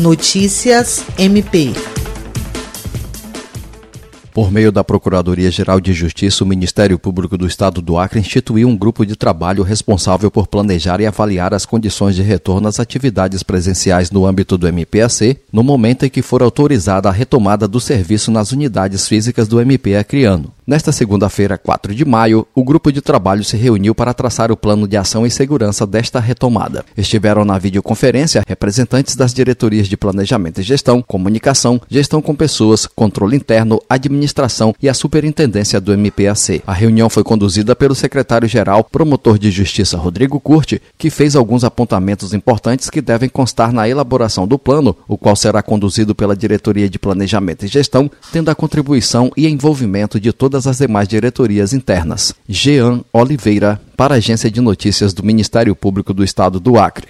Notícias MP. Por meio da Procuradoria-Geral de Justiça, o Ministério Público do Estado do Acre instituiu um grupo de trabalho responsável por planejar e avaliar as condições de retorno às atividades presenciais no âmbito do MPAC, no momento em que for autorizada a retomada do serviço nas unidades físicas do MP Acreano. Nesta segunda-feira, 4 de maio, o grupo de trabalho se reuniu para traçar o plano de ação e segurança desta retomada. Estiveram na videoconferência representantes das diretorias de Planejamento e Gestão, Comunicação, Gestão com Pessoas, Controle Interno, Administração e a Superintendência do MPAC. A reunião foi conduzida pelo secretário-geral, promotor de Justiça Rodrigo Curti, que fez alguns apontamentos importantes que devem constar na elaboração do plano, o qual será conduzido pela Diretoria de Planejamento e Gestão, tendo a contribuição e envolvimento de todas todas as demais diretorias internas. Jean Oliveira, para a Agência de Notícias do Ministério Público do Estado do Acre.